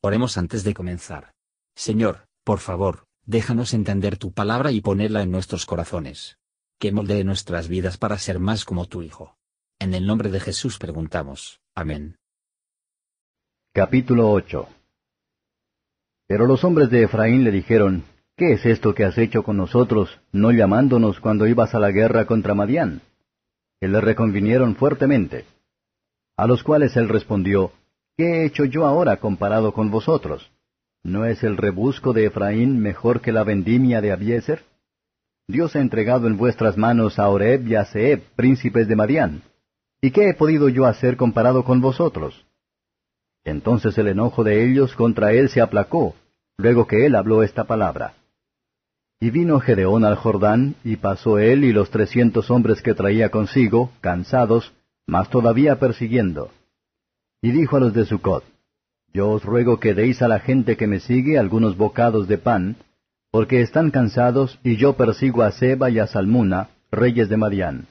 Oremos antes de comenzar. Señor, por favor, déjanos entender tu palabra y ponerla en nuestros corazones. Que moldee nuestras vidas para ser más como tu Hijo. En el nombre de Jesús preguntamos. Amén. Capítulo 8 Pero los hombres de Efraín le dijeron, ¿Qué es esto que has hecho con nosotros, no llamándonos cuando ibas a la guerra contra Madián? Que le reconvinieron fuertemente. A los cuales él respondió, ¿Qué he hecho yo ahora comparado con vosotros? ¿No es el rebusco de Efraín mejor que la vendimia de Abieser? Dios ha entregado en vuestras manos a Oreb y a Seb, príncipes de Madián. ¿Y qué he podido yo hacer comparado con vosotros? Entonces el enojo de ellos contra él se aplacó, luego que él habló esta palabra. Y vino Gedeón al Jordán, y pasó él y los trescientos hombres que traía consigo, cansados, mas todavía persiguiendo. Y dijo a los de Sucot, Yo os ruego que deis a la gente que me sigue algunos bocados de pan, porque están cansados, y yo persigo a Seba y a Salmuna, reyes de Madián.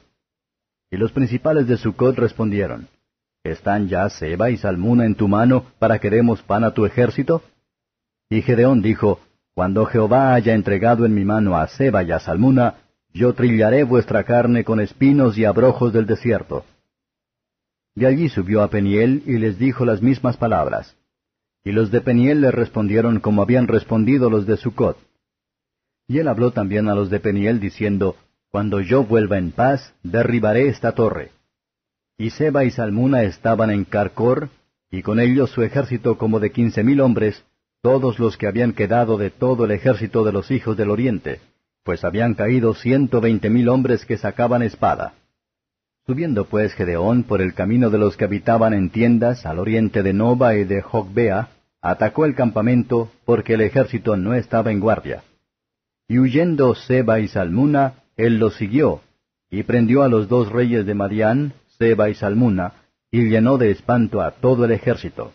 Y los principales de Sucot respondieron, ¿Están ya Seba y Salmuna en tu mano para que demos pan a tu ejército? Y Gedeón dijo, Cuando Jehová haya entregado en mi mano a Seba y a Salmuna, yo trillaré vuestra carne con espinos y abrojos del desierto. De allí subió a Peniel y les dijo las mismas palabras. Y los de Peniel le respondieron como habían respondido los de Sucot. Y él habló también a los de Peniel diciendo, Cuando yo vuelva en paz, derribaré esta torre. Y Seba y Salmuna estaban en Carcor, y con ellos su ejército como de quince mil hombres, todos los que habían quedado de todo el ejército de los hijos del oriente, pues habían caído ciento veinte mil hombres que sacaban espada. Subiendo pues Gedeón por el camino de los que habitaban en tiendas al oriente de Nova y de Jogbea, atacó el campamento porque el ejército no estaba en guardia. Y huyendo Seba y Salmuna, él los siguió, y prendió a los dos reyes de Madián, Seba y Salmuna, y llenó de espanto a todo el ejército.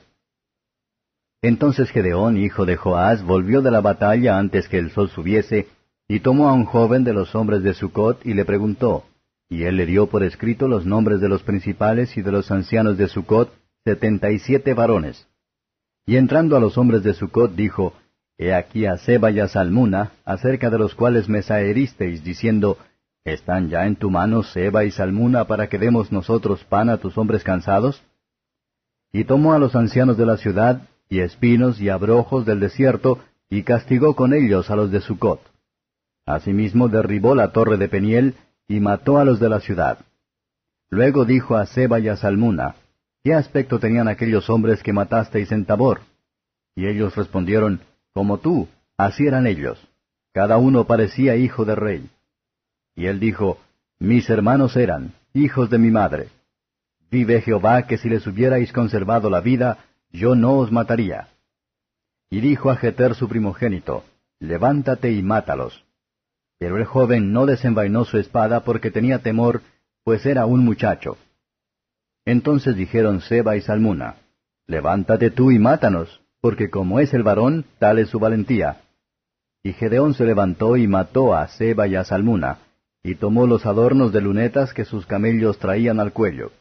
Entonces Gedeón, hijo de Joás, volvió de la batalla antes que el sol subiese, y tomó a un joven de los hombres de Sucot y le preguntó, y él le dio por escrito los nombres de los principales y de los ancianos de Sucot, setenta y siete varones. Y entrando a los hombres de Sucot dijo, He aquí a Seba y a Salmuna, acerca de los cuales me saheristeis, diciendo, ¿Están ya en tu mano Seba y Salmuna para que demos nosotros pan a tus hombres cansados? Y tomó a los ancianos de la ciudad, y espinos y abrojos del desierto, y castigó con ellos a los de Sucot. Asimismo derribó la torre de Peniel, y mató a los de la ciudad. Luego dijo a Seba y a Salmuna, ¿Qué aspecto tenían aquellos hombres que matasteis en Tabor? Y ellos respondieron, Como tú, así eran ellos. Cada uno parecía hijo de rey. Y él dijo, Mis hermanos eran, hijos de mi madre. Vive Jehová que si les hubierais conservado la vida, yo no os mataría. Y dijo a Jeter su primogénito, Levántate y mátalos. Pero el joven no desenvainó su espada porque tenía temor, pues era un muchacho. Entonces dijeron Seba y Salmuna, Levántate tú y mátanos, porque como es el varón, tal es su valentía. Y Gedeón se levantó y mató a Seba y a Salmuna, y tomó los adornos de lunetas que sus camellos traían al cuello.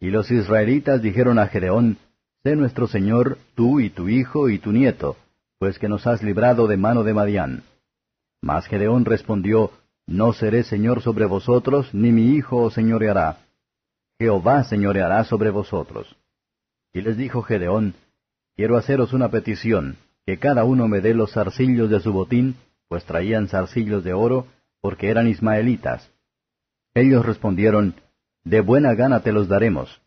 Y los israelitas dijeron a Gedeón, Sé nuestro Señor, tú y tu hijo y tu nieto, pues que nos has librado de mano de Madián. Mas Gedeón respondió, No seré señor sobre vosotros, ni mi hijo os señoreará. Jehová señoreará sobre vosotros. Y les dijo Gedeón, Quiero haceros una petición, que cada uno me dé los zarcillos de su botín, pues traían zarcillos de oro, porque eran ismaelitas. Ellos respondieron, De buena gana te los daremos.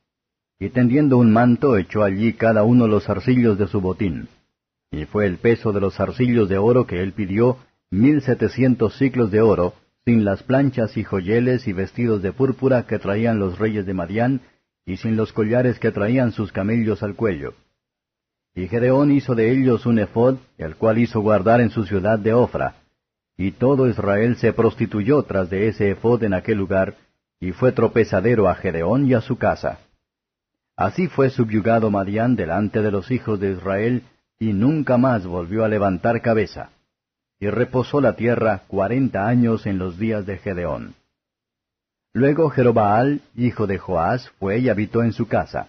Y tendiendo un manto echó allí cada uno los zarcillos de su botín. Y fue el peso de los zarcillos de oro que él pidió, mil setecientos ciclos de oro, sin las planchas y joyeles y vestidos de púrpura que traían los reyes de Madián, y sin los collares que traían sus camellos al cuello. Y Gedeón hizo de ellos un ephod, el cual hizo guardar en su ciudad de Ofra. Y todo Israel se prostituyó tras de ese ephod en aquel lugar, y fue tropezadero a Gedeón y a su casa. Así fue subyugado Madián delante de los hijos de Israel, y nunca más volvió a levantar cabeza y reposó la tierra cuarenta años en los días de Gedeón. Luego Jerobaal, hijo de Joás, fue y habitó en su casa.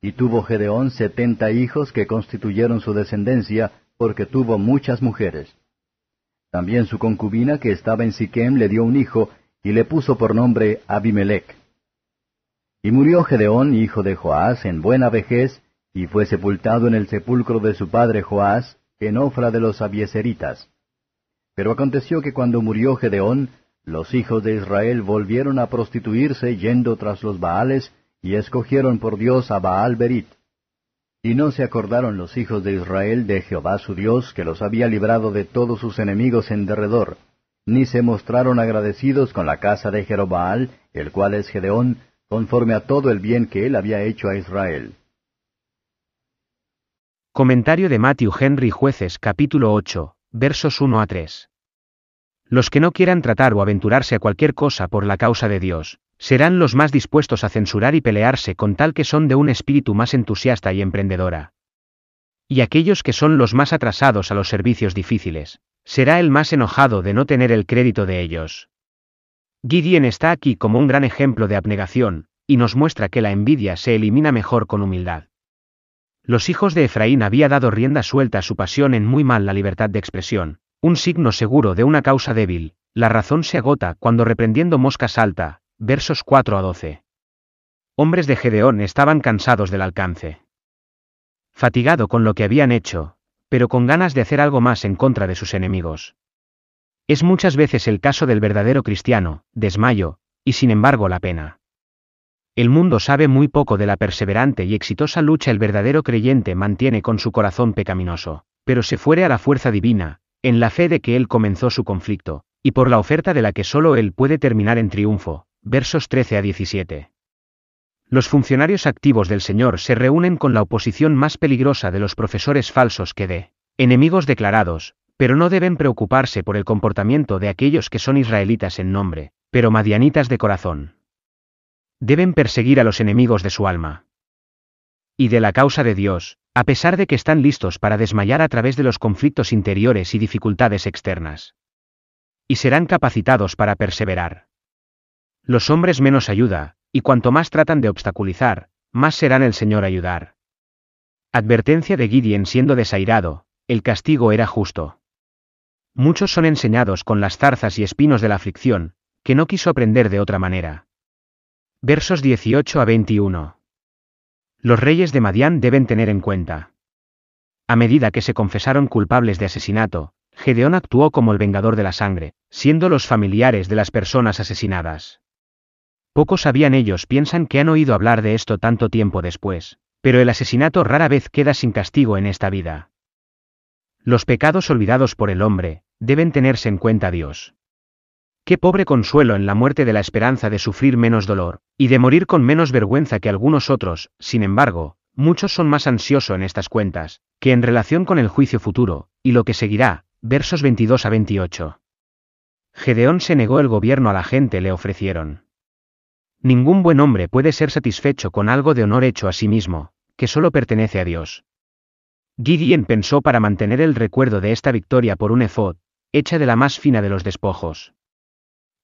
Y tuvo Gedeón setenta hijos que constituyeron su descendencia, porque tuvo muchas mujeres. También su concubina que estaba en Siquem le dio un hijo, y le puso por nombre Abimelech. Y murió Gedeón, hijo de Joás, en buena vejez, y fue sepultado en el sepulcro de su padre Joás, en Ofra de los Abieseritas. Pero aconteció que cuando murió Gedeón, los hijos de Israel volvieron a prostituirse yendo tras los Baales, y escogieron por Dios a Baal Berit. Y no se acordaron los hijos de Israel de Jehová su Dios, que los había librado de todos sus enemigos en derredor, ni se mostraron agradecidos con la casa de Jerobaal, el cual es Gedeón, conforme a todo el bien que él había hecho a Israel. Comentario de Matthew Henry Jueces capítulo 8, versos 1 a 3. Los que no quieran tratar o aventurarse a cualquier cosa por la causa de Dios, serán los más dispuestos a censurar y pelearse con tal que son de un espíritu más entusiasta y emprendedora. Y aquellos que son los más atrasados a los servicios difíciles, será el más enojado de no tener el crédito de ellos. Gideon está aquí como un gran ejemplo de abnegación, y nos muestra que la envidia se elimina mejor con humildad. Los hijos de Efraín había dado rienda suelta a su pasión en muy mal la libertad de expresión, un signo seguro de una causa débil, la razón se agota cuando reprendiendo mosca salta, versos 4 a 12. Hombres de Gedeón estaban cansados del alcance. Fatigado con lo que habían hecho, pero con ganas de hacer algo más en contra de sus enemigos. Es muchas veces el caso del verdadero cristiano, desmayo, y sin embargo la pena. El mundo sabe muy poco de la perseverante y exitosa lucha el verdadero creyente mantiene con su corazón pecaminoso, pero se fuere a la fuerza divina, en la fe de que él comenzó su conflicto, y por la oferta de la que solo él puede terminar en triunfo. Versos 13 a 17. Los funcionarios activos del Señor se reúnen con la oposición más peligrosa de los profesores falsos que de enemigos declarados, pero no deben preocuparse por el comportamiento de aquellos que son israelitas en nombre, pero madianitas de corazón. Deben perseguir a los enemigos de su alma. Y de la causa de Dios, a pesar de que están listos para desmayar a través de los conflictos interiores y dificultades externas. Y serán capacitados para perseverar. Los hombres menos ayuda, y cuanto más tratan de obstaculizar, más serán el Señor ayudar. Advertencia de Gideon siendo desairado, el castigo era justo. Muchos son enseñados con las zarzas y espinos de la aflicción, que no quiso aprender de otra manera. Versos 18 a 21. Los reyes de Madián deben tener en cuenta. A medida que se confesaron culpables de asesinato, Gedeón actuó como el vengador de la sangre, siendo los familiares de las personas asesinadas. Pocos sabían ellos piensan que han oído hablar de esto tanto tiempo después, pero el asesinato rara vez queda sin castigo en esta vida. Los pecados olvidados por el hombre, deben tenerse en cuenta Dios. Qué pobre consuelo en la muerte de la esperanza de sufrir menos dolor, y de morir con menos vergüenza que algunos otros, sin embargo, muchos son más ansiosos en estas cuentas, que en relación con el juicio futuro, y lo que seguirá, versos 22 a 28. Gedeón se negó el gobierno a la gente le ofrecieron. Ningún buen hombre puede ser satisfecho con algo de honor hecho a sí mismo, que solo pertenece a Dios. Gideon pensó para mantener el recuerdo de esta victoria por un efod, hecha de la más fina de los despojos.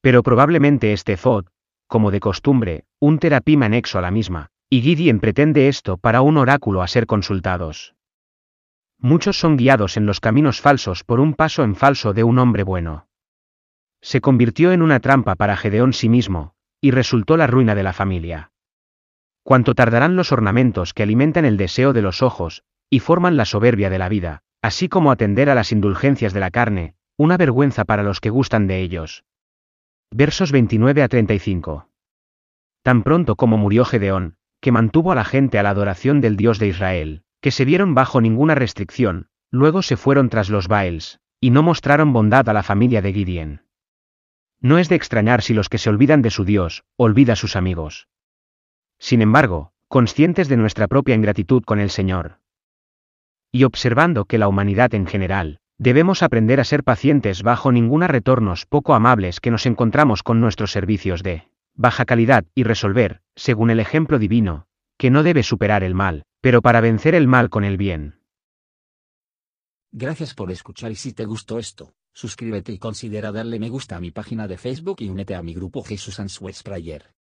Pero probablemente este efod, como de costumbre, un terapima anexo a la misma, y Gideon pretende esto para un oráculo a ser consultados. Muchos son guiados en los caminos falsos por un paso en falso de un hombre bueno. Se convirtió en una trampa para Gedeón sí mismo, y resultó la ruina de la familia. Cuánto tardarán los ornamentos que alimentan el deseo de los ojos, y forman la soberbia de la vida, así como atender a las indulgencias de la carne, una vergüenza para los que gustan de ellos. Versos 29 a 35. Tan pronto como murió Gedeón, que mantuvo a la gente a la adoración del Dios de Israel, que se vieron bajo ninguna restricción, luego se fueron tras los Baels, y no mostraron bondad a la familia de Gideon. No es de extrañar si los que se olvidan de su Dios, olvida a sus amigos. Sin embargo, conscientes de nuestra propia ingratitud con el Señor, y observando que la humanidad en general, debemos aprender a ser pacientes bajo ninguna retornos poco amables que nos encontramos con nuestros servicios de baja calidad y resolver, según el ejemplo divino, que no debe superar el mal, pero para vencer el mal con el bien. Gracias por escuchar y si te gustó esto, suscríbete y considera darle me gusta a mi página de Facebook y únete a mi grupo Jesús Answers Prayer.